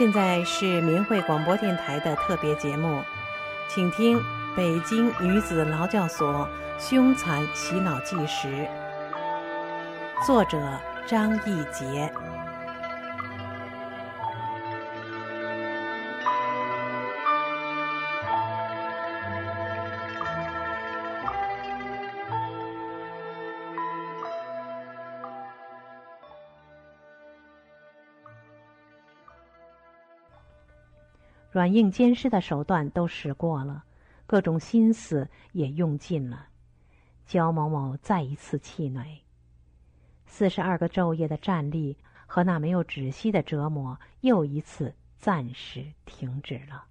现在是明慧广播电台的特别节目，请听《北京女子劳教所凶残洗脑纪实》，作者张义杰。软硬兼施的手段都使过了，各种心思也用尽了，焦某某再一次气馁。四十二个昼夜的站立和那没有止息的折磨，又一次暂时停止了。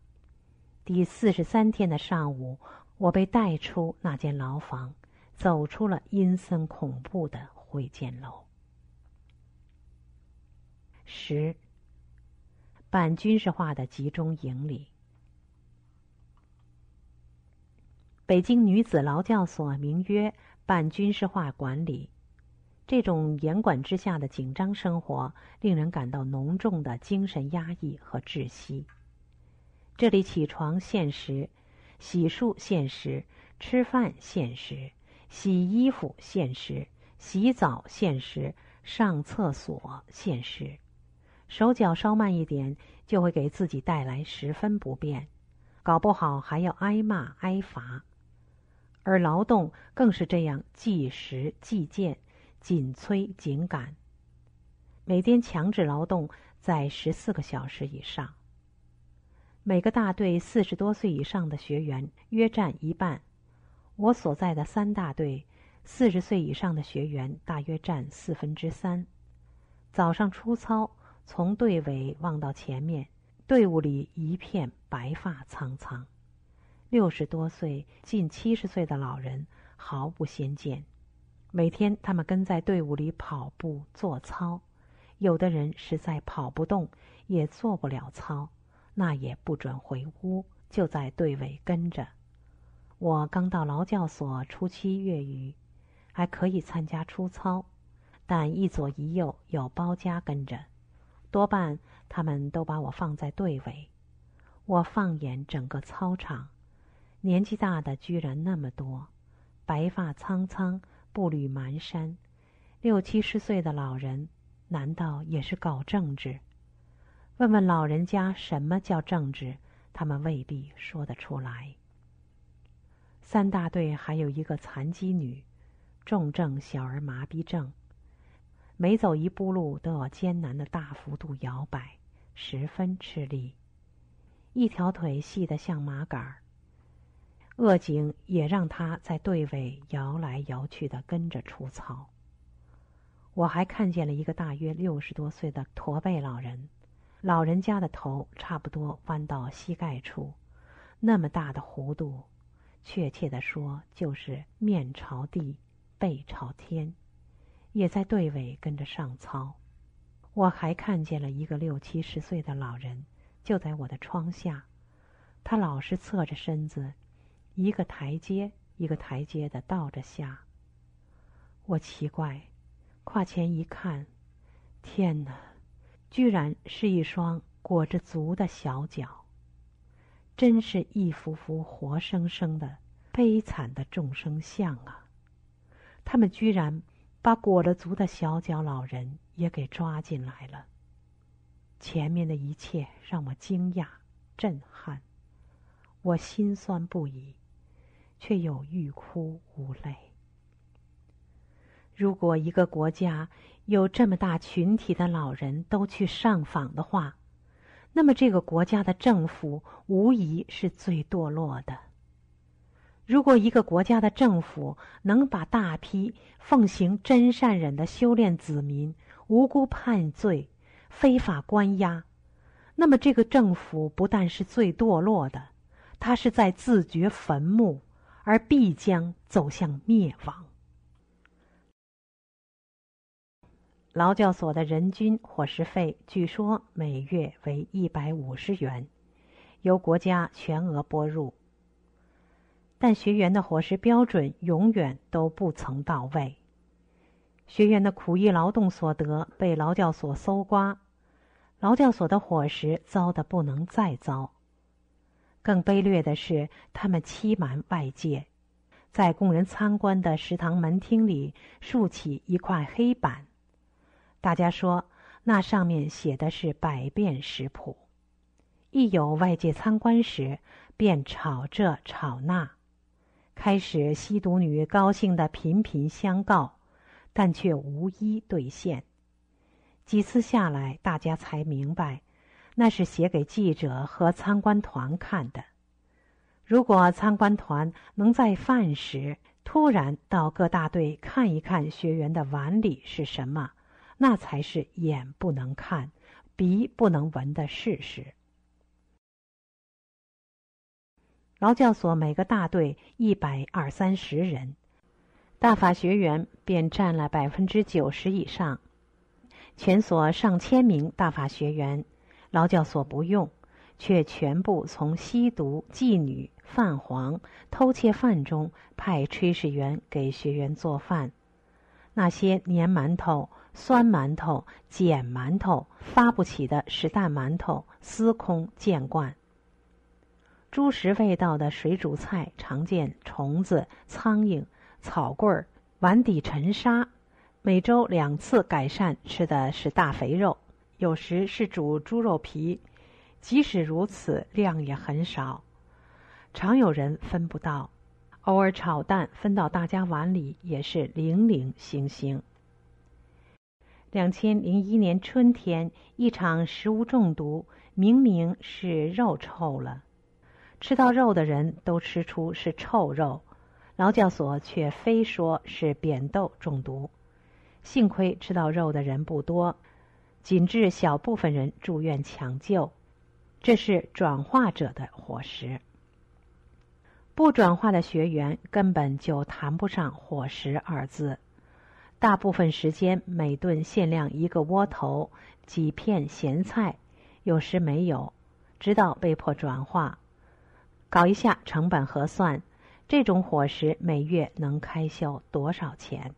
第四十三天的上午，我被带出那间牢房，走出了阴森恐怖的会见楼。十。半军事化的集中营里，北京女子劳教所名曰半军事化管理。这种严管之下的紧张生活，令人感到浓重的精神压抑和窒息。这里起床限时，洗漱限时，吃饭限时，洗衣服限时，洗澡限时，上厕所限时。手脚稍慢一点，就会给自己带来十分不便，搞不好还要挨骂挨罚。而劳动更是这样，计时计件，紧催紧赶。每天强制劳动在十四个小时以上。每个大队四十多岁以上的学员约占一半。我所在的三大队，四十岁以上的学员大约占四分之三。早上出操。从队尾望到前面，队伍里一片白发苍苍，六十多岁、近七十岁的老人毫不鲜见。每天他们跟在队伍里跑步做操，有的人实在跑不动，也做不了操，那也不准回屋，就在队尾跟着。我刚到劳教所初期月余，还可以参加出操，但一左一右有包家跟着。多半他们都把我放在队尾。我放眼整个操场，年纪大的居然那么多，白发苍苍、步履蹒跚，六七十岁的老人，难道也是搞政治？问问老人家什么叫政治，他们未必说得出来。三大队还有一个残疾女，重症小儿麻痹症。每走一步路都要艰难的大幅度摇摆，十分吃力。一条腿细得像麻杆儿，恶景也让他在队尾摇来摇去的跟着出操。我还看见了一个大约六十多岁的驼背老人，老人家的头差不多弯到膝盖处，那么大的弧度，确切的说就是面朝地，背朝天。也在队尾跟着上操，我还看见了一个六七十岁的老人，就在我的窗下，他老是侧着身子，一个台阶一个台阶的倒着下。我奇怪，跨前一看，天哪，居然是一双裹着足的小脚，真是一幅幅活生生的悲惨的众生相啊！他们居然。把裹了足的小脚老人也给抓进来了。前面的一切让我惊讶、震撼，我心酸不已，却又欲哭无泪。如果一个国家有这么大群体的老人都去上访的话，那么这个国家的政府无疑是最堕落的。如果一个国家的政府能把大批奉行真善忍的修炼子民无辜判罪、非法关押，那么这个政府不但是最堕落的，它是在自掘坟墓，而必将走向灭亡。劳教所的人均伙食费据说每月为一百五十元，由国家全额拨入。但学员的伙食标准永远都不曾到位，学员的苦役劳动所得被劳教所搜刮，劳教所的伙食糟得不能再糟。更卑劣的是，他们欺瞒外界，在供人参观的食堂门厅里竖起一块黑板，大家说那上面写的是百变食谱。一有外界参观时，便吵这吵那。开始，吸毒女高兴的频频相告，但却无一兑现。几次下来，大家才明白。那是写给记者和参观团看的。如果参观团能在饭时突然到各大队看一看学员的碗里是什么，那才是眼不能看、鼻不能闻的事实。劳教所每个大队一百二三十人，大法学员便占了百分之九十以上，全所上千名大法学员。劳教所不用，却全部从吸毒、妓女、泛黄、偷窃犯中派炊事员给学员做饭。那些粘馒头、酸馒头、碱馒头、发不起的实蛋馒头，司空见惯。猪食味道的水煮菜，常见虫子、苍蝇、草棍儿、碗底尘沙。每周两次改善，吃的是大肥肉。有时是煮猪肉皮，即使如此，量也很少，常有人分不到。偶尔炒蛋分到大家碗里，也是零零星星。两千零一年春天，一场食物中毒，明明是肉臭了，吃到肉的人都吃出是臭肉，劳教所却非说是扁豆中毒。幸亏吃到肉的人不多。仅致小部分人住院抢救，这是转化者的伙食。不转化的学员根本就谈不上伙食二字，大部分时间每顿限量一个窝头、几片咸菜，有时没有，直到被迫转化。搞一下成本核算，这种伙食每月能开销多少钱？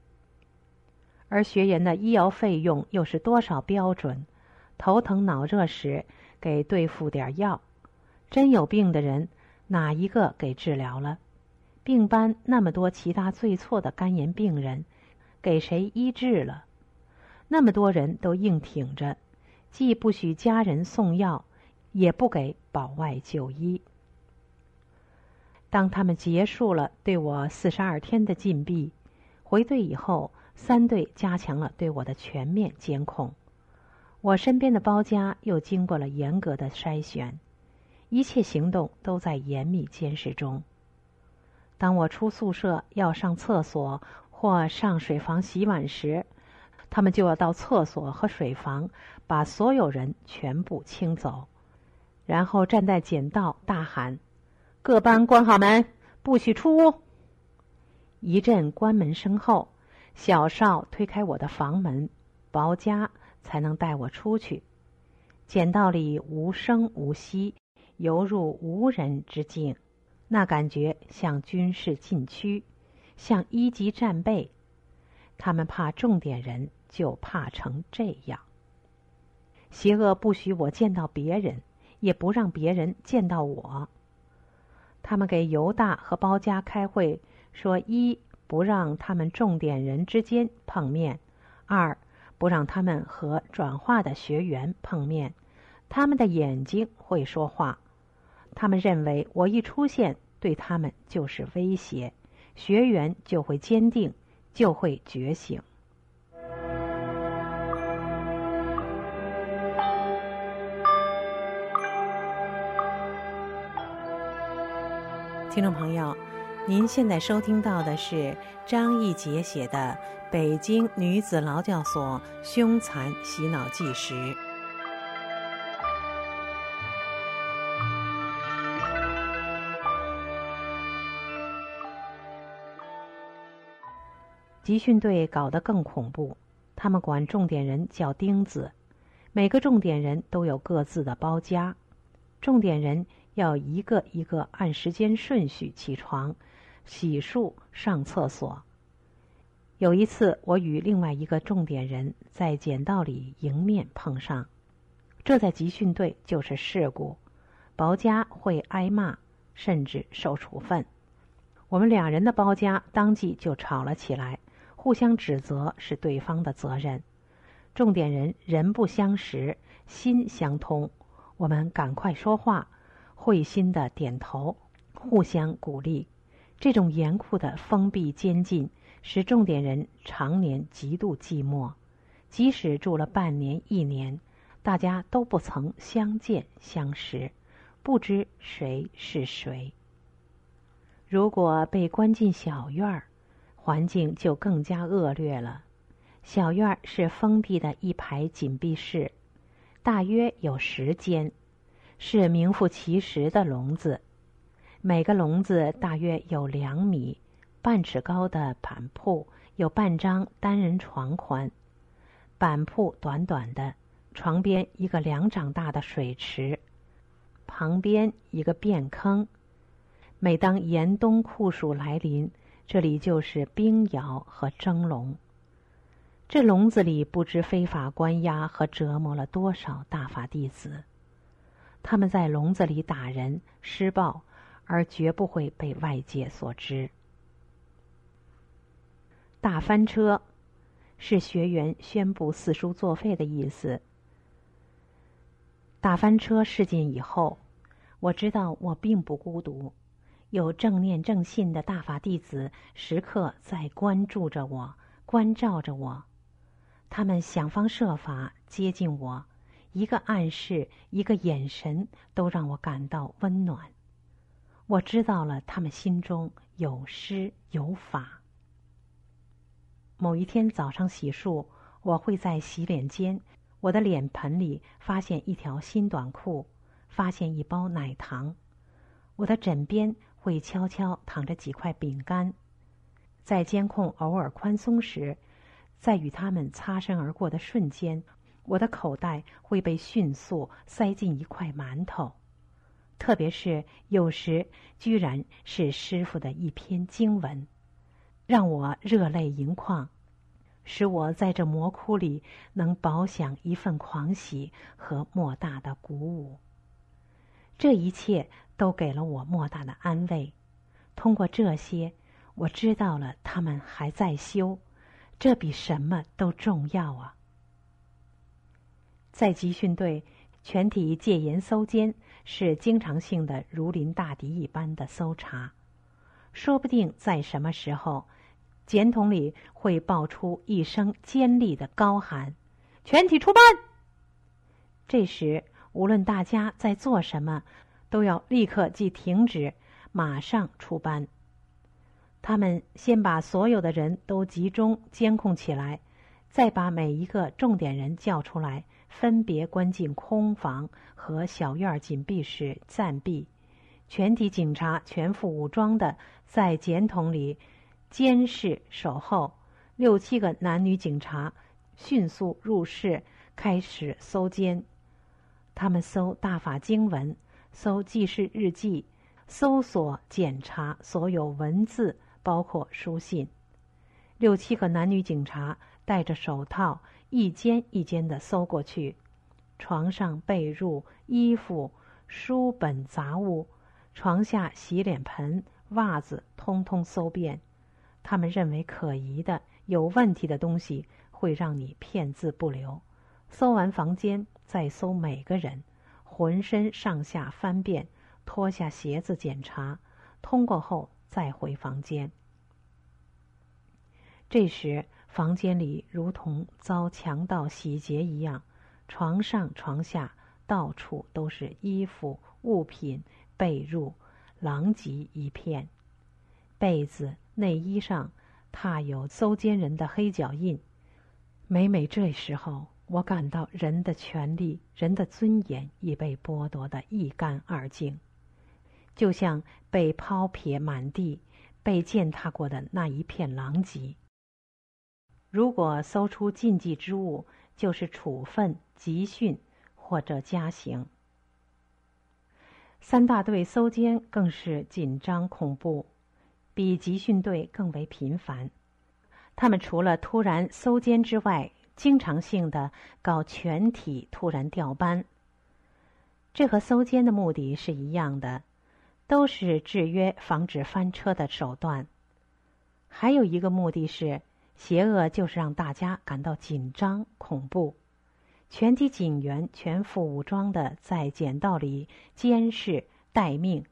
而学员的医药费用又是多少标准？头疼脑热时给对付点药，真有病的人哪一个给治疗了？病班那么多其他最错的肝炎病人，给谁医治了？那么多人都硬挺着，既不许家人送药，也不给保外就医。当他们结束了对我四十二天的禁闭，回队以后。三队加强了对我的全面监控，我身边的包家又经过了严格的筛选，一切行动都在严密监视中。当我出宿舍要上厕所或上水房洗碗时，他们就要到厕所和水房把所有人全部清走，然后站在简道大喊：“各班关好门，不许出屋。”一阵关门声后。小少推开我的房门，薄家才能带我出去。简道里无声无息，犹如无人之境，那感觉像军事禁区，像一级战备。他们怕重点人，就怕成这样。邪恶不许我见到别人，也不让别人见到我。他们给犹大和包家开会，说一。不让他们重点人之间碰面，二不让他们和转化的学员碰面，他们的眼睛会说话，他们认为我一出现对他们就是威胁，学员就会坚定，就会觉醒。听众朋友。您现在收听到的是张义杰写的《北京女子劳教所凶残洗脑纪实》。集训队搞得更恐怖，他们管重点人叫钉子，每个重点人都有各自的包家，重点人要一个一个按时间顺序起床。洗漱、上厕所。有一次，我与另外一个重点人在简道里迎面碰上，这在集训队就是事故，包家会挨骂，甚至受处分。我们两人的包家当即就吵了起来，互相指责是对方的责任。重点人人不相识，心相通，我们赶快说话，会心的点头，互相鼓励。这种严酷的封闭监禁，使重点人常年极度寂寞。即使住了半年、一年，大家都不曾相见相识，不知谁是谁。如果被关进小院儿，环境就更加恶劣了。小院儿是封闭的一排紧闭室，大约有十间，是名副其实的笼子。每个笼子大约有两米半尺高的板铺，有半张单人床宽。板铺短短的，床边一个两掌大的水池，旁边一个便坑。每当严冬酷暑来临，这里就是冰窑和蒸笼。这笼子里不知非法关押和折磨了多少大法弟子，他们在笼子里打人施暴，而绝不会被外界所知。大翻车，是学员宣布四书作废的意思。大翻车事件以后，我知道我并不孤独，有正念正信的大法弟子时刻在关注着我，关照着我。他们想方设法接近我，一个暗示，一个眼神，都让我感到温暖。我知道了，他们心中有诗有法。某一天早上洗漱，我会在洗脸间，我的脸盆里发现一条新短裤，发现一包奶糖。我的枕边会悄悄躺着几块饼干。在监控偶尔宽松时。在与他们擦身而过的瞬间，我的口袋会被迅速塞进一块馒头，特别是有时居然是师傅的一篇经文，让我热泪盈眶，使我在这魔窟里能饱享一份狂喜和莫大的鼓舞。这一切都给了我莫大的安慰。通过这些，我知道了他们还在修。这比什么都重要啊！在集训队，全体戒严搜监是经常性的，如临大敌一般的搜查。说不定在什么时候，简筒里会爆出一声尖利的高喊：“全体出班！”这时，无论大家在做什么，都要立刻即停止，马上出班。他们先把所有的人都集中监控起来，再把每一个重点人叫出来，分别关进空房和小院紧闭室暂避。全体警察全副武装的在简筒里监视守候。六七个男女警察迅速入室，开始搜监。他们搜大法经文，搜记事日记，搜索检查所有文字。包括书信，六七个男女警察戴着手套，一间一间的搜过去。床上被褥、衣服、书本杂物，床下洗脸盆、袜子，通通搜遍。他们认为可疑的、有问题的东西，会让你片字不留。搜完房间，再搜每个人，浑身上下翻遍，脱下鞋子检查。通过后。再回房间。这时，房间里如同遭强盗洗劫一样，床上、床下到处都是衣服、物品、被褥，狼藉一片。被子、内衣上踏有搜监人的黑脚印。每每这时候，我感到人的权利、人的尊严已被剥夺得一干二净。就像被抛撇满地、被践踏过的那一片狼藉。如果搜出禁忌之物，就是处分、集训或者加刑。三大队搜监更是紧张恐怖，比集训队更为频繁。他们除了突然搜监之外，经常性的搞全体突然调班。这和搜监的目的是一样的，都是制约、防止翻车的手段。还有一个目的是，邪恶就是让大家感到紧张、恐怖。全体警员全副武装的在简道里监视待命。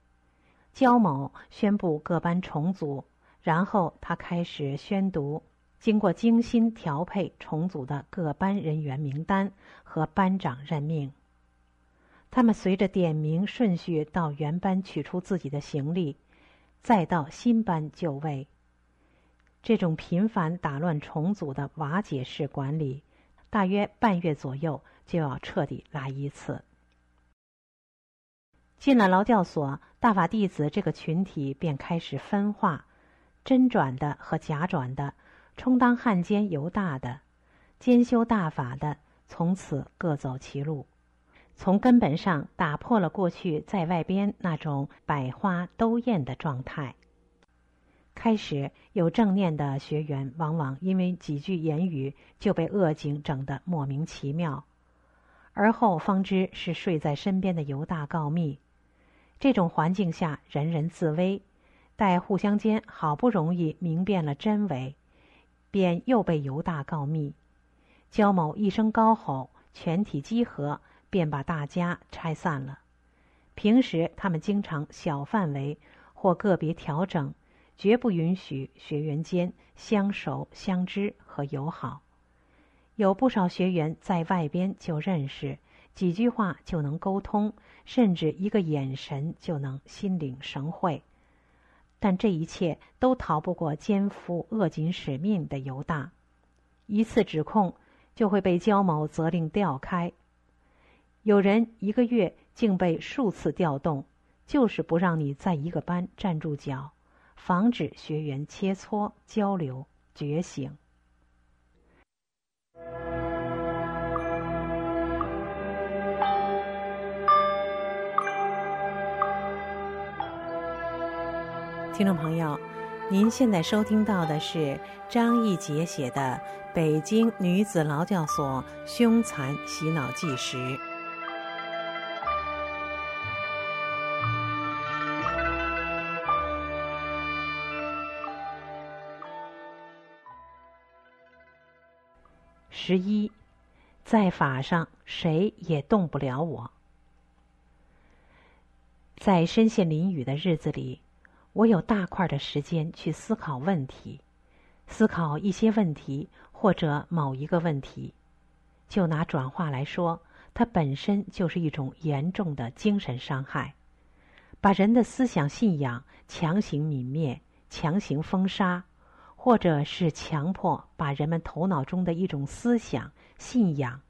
焦某宣布各班重组，然后他开始宣读经过精心调配重组的各班人员名单和班长任命。他们随着点名顺序到原班取出自己的行李，再到新班就位。这种频繁打乱重组的瓦解式管理。大约半月左右就要彻底来一次。进了劳教所，大法弟子这个群体便开始分化，真转的和假转的，充当汉奸犹大的，兼修大法的，从此各走其路，从根本上打破了过去在外边那种百花都艳的状态。开始有正念的学员，往往因为几句言语就被恶警整得莫名其妙，而后方知是睡在身边的犹大告密。这种环境下，人人自危，待互相间好不容易明辨了真伪，便又被犹大告密。焦某一声高吼，全体集合，便把大家拆散了。平时他们经常小范围或个别调整。绝不允许学员间相熟、相知和友好。有不少学员在外边就认识，几句话就能沟通，甚至一个眼神就能心领神会。但这一切都逃不过肩负恶警使命的犹大。一次指控就会被焦某责令调开。有人一个月竟被数次调动，就是不让你在一个班站住脚。防止学员切磋交流觉醒。听众朋友，您现在收听到的是张义杰写的《北京女子劳教所凶残洗脑纪实》。十一，在法上谁也动不了我。在身陷囹圄的日子里，我有大块的时间去思考问题，思考一些问题或者某一个问题。就拿转化来说，它本身就是一种严重的精神伤害，把人的思想信仰强行泯灭，强行封杀。或者是强迫把人们头脑中的一种思想、信仰，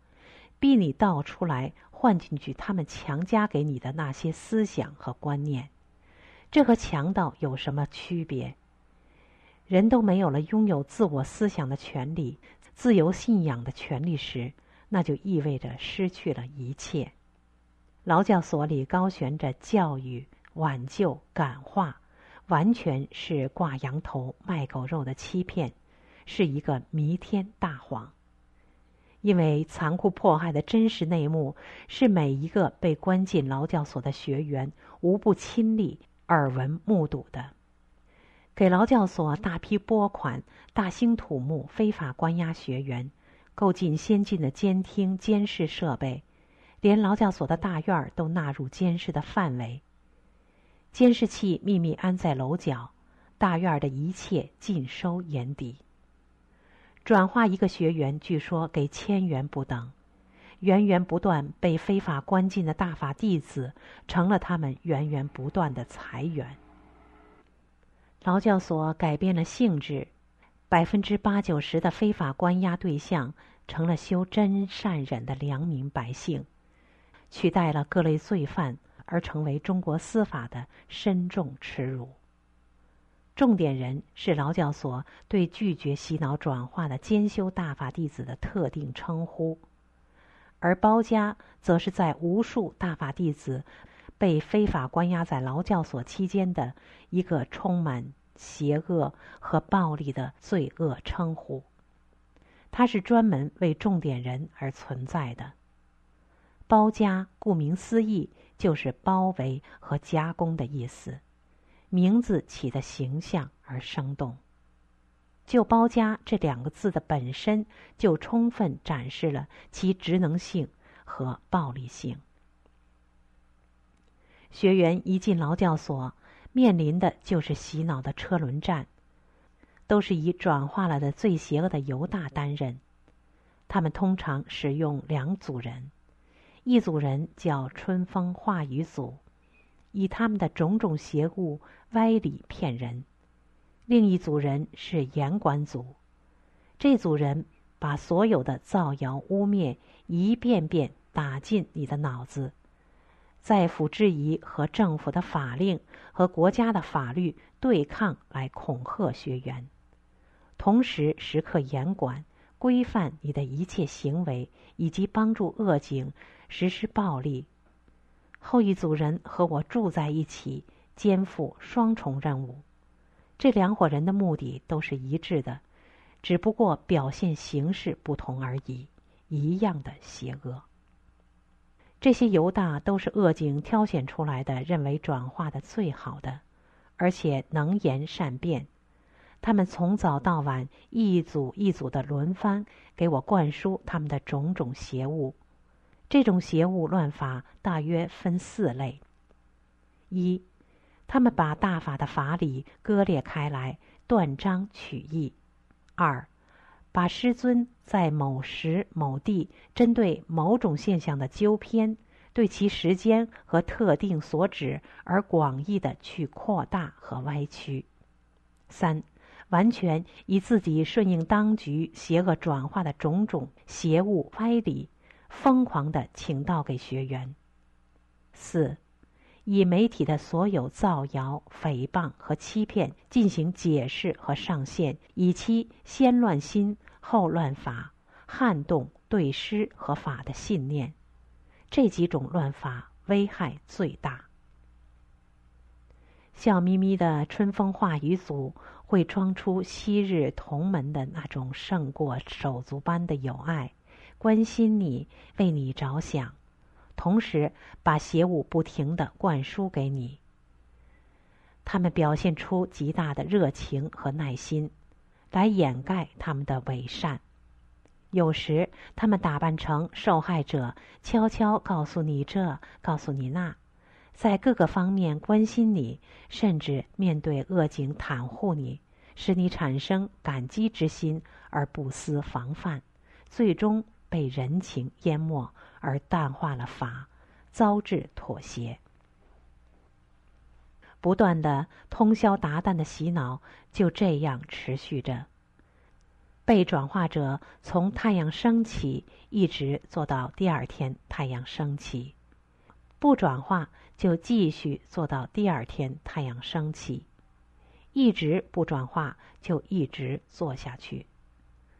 逼你倒出来换进去，他们强加给你的那些思想和观念，这和强盗有什么区别？人都没有了拥有自我思想的权利、自由信仰的权利时，那就意味着失去了一切。劳教所里高悬着教育、挽救、感化。完全是挂羊头卖狗肉的欺骗，是一个弥天大谎。因为残酷迫害的真实内幕是每一个被关进劳教所的学员无不亲历、耳闻目睹的。给劳教所大批拨款，大兴土木，非法关押学员，购进先进的监听监视设备，连劳教所的大院都纳入监视的范围。监视器秘密安在楼角，大院的一切尽收眼底。转化一个学员，据说给千元不等，源源不断被非法关进的大法弟子，成了他们源源不断的财源。劳教所改变了性质，百分之八九十的非法关押对象成了修真善忍的良民百姓，取代了各类罪犯。而成为中国司法的深重耻辱。重点人是劳教所对拒绝洗脑转化的兼修大法弟子的特定称呼，而包家则是在无数大法弟子被非法关押在劳教所期间的一个充满邪恶和暴力的罪恶称呼。它是专门为重点人而存在的。包家顾名思义就是包围和加工的意思，名字起的形象而生动。就“包家”这两个字的本身，就充分展示了其职能性和暴力性。学员一进劳教所，面临的就是洗脑的车轮战，都是以转化了的最邪恶的犹大担任。他们通常使用两组人，一组人叫春风化雨组，以他们的种种邪物歪理骗人。另一组人是严管组，这组人把所有的造谣污蔑一遍遍打进你的脑子，在辅质疑和政府的法令和国家的法律对抗来恐吓学员，同时时刻严管规范你的一切行为，以及帮助恶警实施暴力。后一组人和我住在一起，肩负双重任务。这两伙人的目的都是一致的，只不过表现形式不同而已，一样的邪恶。这些犹大都是恶警挑选出来的，认为转化的最好的，而且能言善辩。他们从早到晚，一组一组的轮番给我灌输他们的种种邪物。这种邪物乱法大约分四类：一。他们把大法的法理割裂开来，断章取义；二，把师尊在某时某地针对某种现象的纠偏，对其时间和特定所指而广义的去扩大和歪曲；三，完全以自己顺应当局邪恶转化的种种邪物歪理，疯狂的请道给学员；四。以媒体的所有造谣、诽谤和欺骗进行解释和上线，以期先乱心后乱法，撼动对师和法的信念。这几种乱法危害最大。笑眯眯的春风化雨组会装出昔日同门的那种胜过手足般的友爱，关心你，为你着想。同时，把邪物不停的灌输给你。他们表现出极大的热情和耐心，来掩盖他们的伪善。有时，他们打扮成受害者，悄悄告诉你这，告诉你那，在各个方面关心你，甚至面对恶警袒护你，使你产生感激之心而不思防范，最终被人情淹没。而淡化了法，遭致妥协。不断的通宵达旦的洗脑就这样持续着。被转化者从太阳升起一直做到第二天太阳升起，不转化就继续做到第二天太阳升起，一直不转化就一直做下去，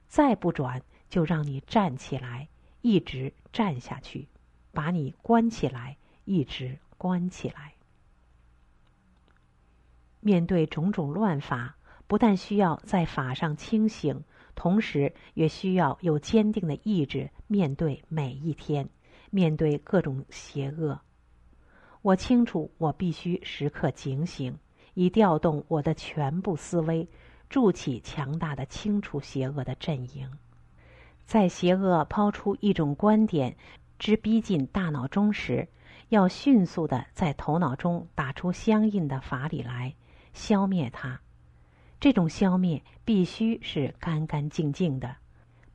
再不转就让你站起来。一直站下去，把你关起来，一直关起来。面对种种乱法，不但需要在法上清醒，同时也需要有坚定的意志面对每一天，面对各种邪恶。我清楚，我必须时刻警醒，以调动我的全部思维，筑起强大的清除邪恶的阵营。在邪恶抛出一种观点之逼近大脑中时，要迅速的在头脑中打出相应的法理来，消灭它。这种消灭必须是干干净净的，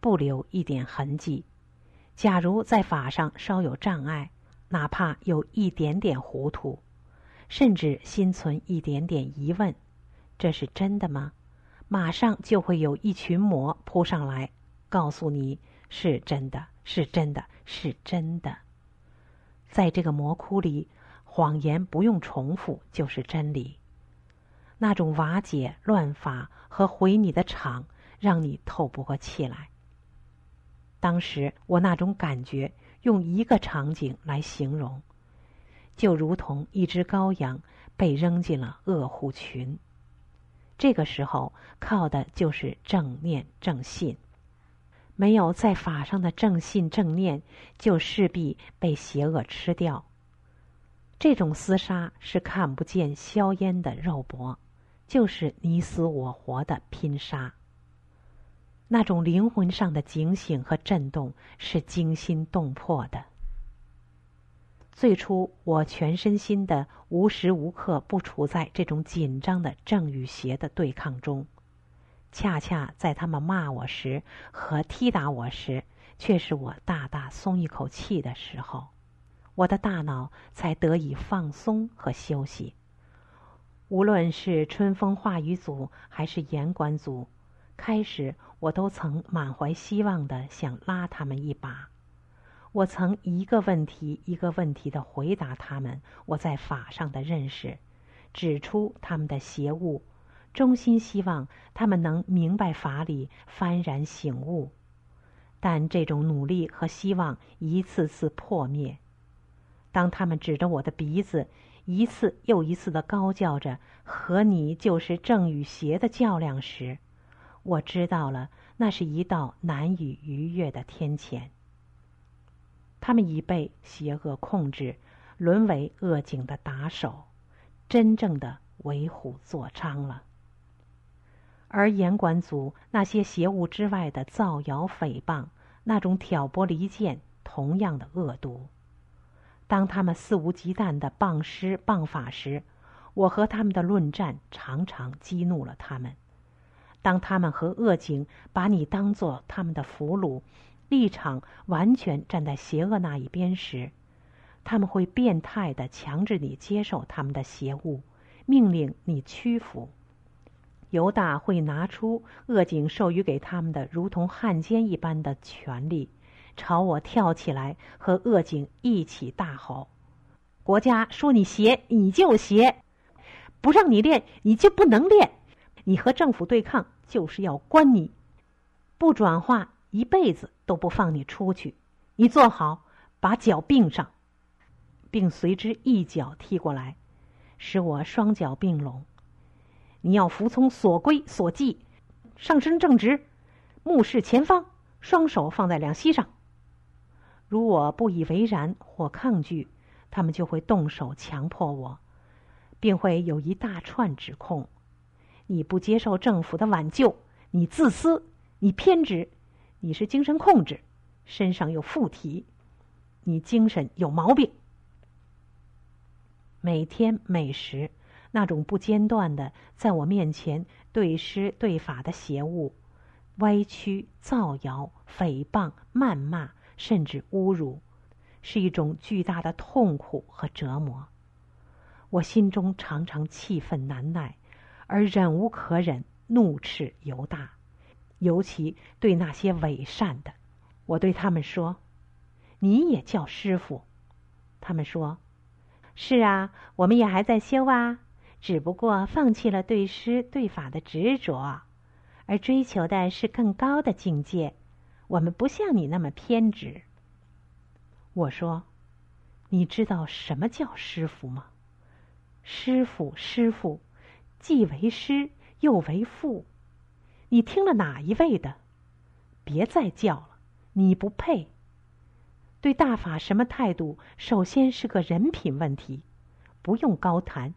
不留一点痕迹。假如在法上稍有障碍，哪怕有一点点糊涂，甚至心存一点点疑问，这是真的吗？马上就会有一群魔扑上来。告诉你是真的，是真的，是真的。在这个魔窟里，谎言不用重复就是真理。那种瓦解、乱法和毁你的场，让你透不过气来。当时我那种感觉，用一个场景来形容，就如同一只羔羊被扔进了恶虎群。这个时候，靠的就是正念正信。没有在法上的正信正念，就势必被邪恶吃掉。这种厮杀是看不见硝烟的肉搏，就是你死我活的拼杀。那种灵魂上的警醒和震动是惊心动魄的。最初，我全身心的无时无刻不处在这种紧张的正与邪的对抗中。恰恰在他们骂我时和踢打我时，却是我大大松一口气的时候，我的大脑才得以放松和休息。无论是春风化雨组还是严管组，开始我都曾满怀希望的想拉他们一把。我曾一个问题一个问题的回答他们我在法上的认识，指出他们的邪物。衷心希望他们能明白法理，幡然醒悟，但这种努力和希望一次次破灭。当他们指着我的鼻子，一次又一次的高叫着“和你就是正与邪的较量”时，我知道了，那是一道难以逾越的天堑。他们已被邪恶控制，沦为恶警的打手，真正的为虎作伥了。而严管组那些邪物之外的造谣诽谤，那种挑拨离间，同样的恶毒。当他们肆无忌惮的谤师谤法时，我和他们的论战常常激怒了他们。当他们和恶警把你当作他们的俘虏，立场完全站在邪恶那一边时，他们会变态的强制你接受他们的邪物，命令你屈服。犹大会拿出恶警授予给他们的如同汉奸一般的权利，朝我跳起来，和恶警一起大吼：“国家说你邪，你就邪；不让你练，你就不能练。你和政府对抗，就是要关你；不转化，一辈子都不放你出去。你坐好，把脚并上，并随之一脚踢过来，使我双脚并拢。”你要服从所规所纪，上身正直，目视前方，双手放在两膝上。如我不以为然或抗拒，他们就会动手强迫我，并会有一大串指控：你不接受政府的挽救，你自私，你偏执，你是精神控制，身上有附体，你精神有毛病。每天每时。那种不间断的在我面前对诗对法的邪物，歪曲、造谣、诽谤、谩骂，甚至侮辱，是一种巨大的痛苦和折磨。我心中常常气愤难耐，而忍无可忍，怒斥犹大，尤其对那些伪善的。我对他们说：“你也叫师傅？”他们说：“是啊，我们也还在修啊。”只不过放弃了对师对法的执着，而追求的是更高的境界。我们不像你那么偏执。我说：“你知道什么叫师傅吗？师傅，师傅，既为师又为父。你听了哪一位的？别再叫了，你不配。对大法什么态度？首先是个人品问题，不用高谈。”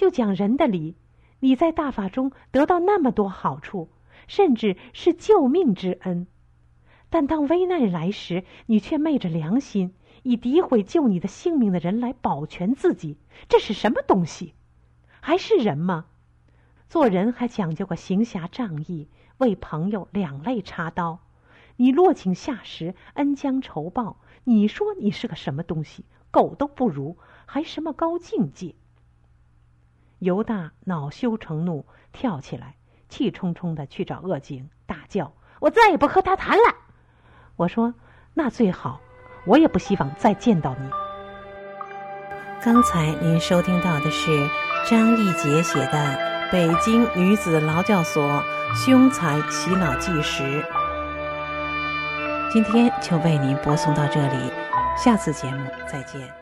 就讲人的理，你在大法中得到那么多好处，甚至是救命之恩，但当危难来时，你却昧着良心，以诋毁救你的性命的人来保全自己，这是什么东西？还是人吗？做人还讲究个行侠仗义，为朋友两肋插刀，你落井下石，恩将仇报，你说你是个什么东西？狗都不如，还什么高境界？犹大恼羞成怒，跳起来，气冲冲的去找恶警，大叫：“我再也不和他谈了！”我说：“那最好，我也不希望再见到你。”刚才您收听到的是张义杰写的《北京女子劳教所凶残洗脑纪实》，今天就为您播送到这里，下次节目再见。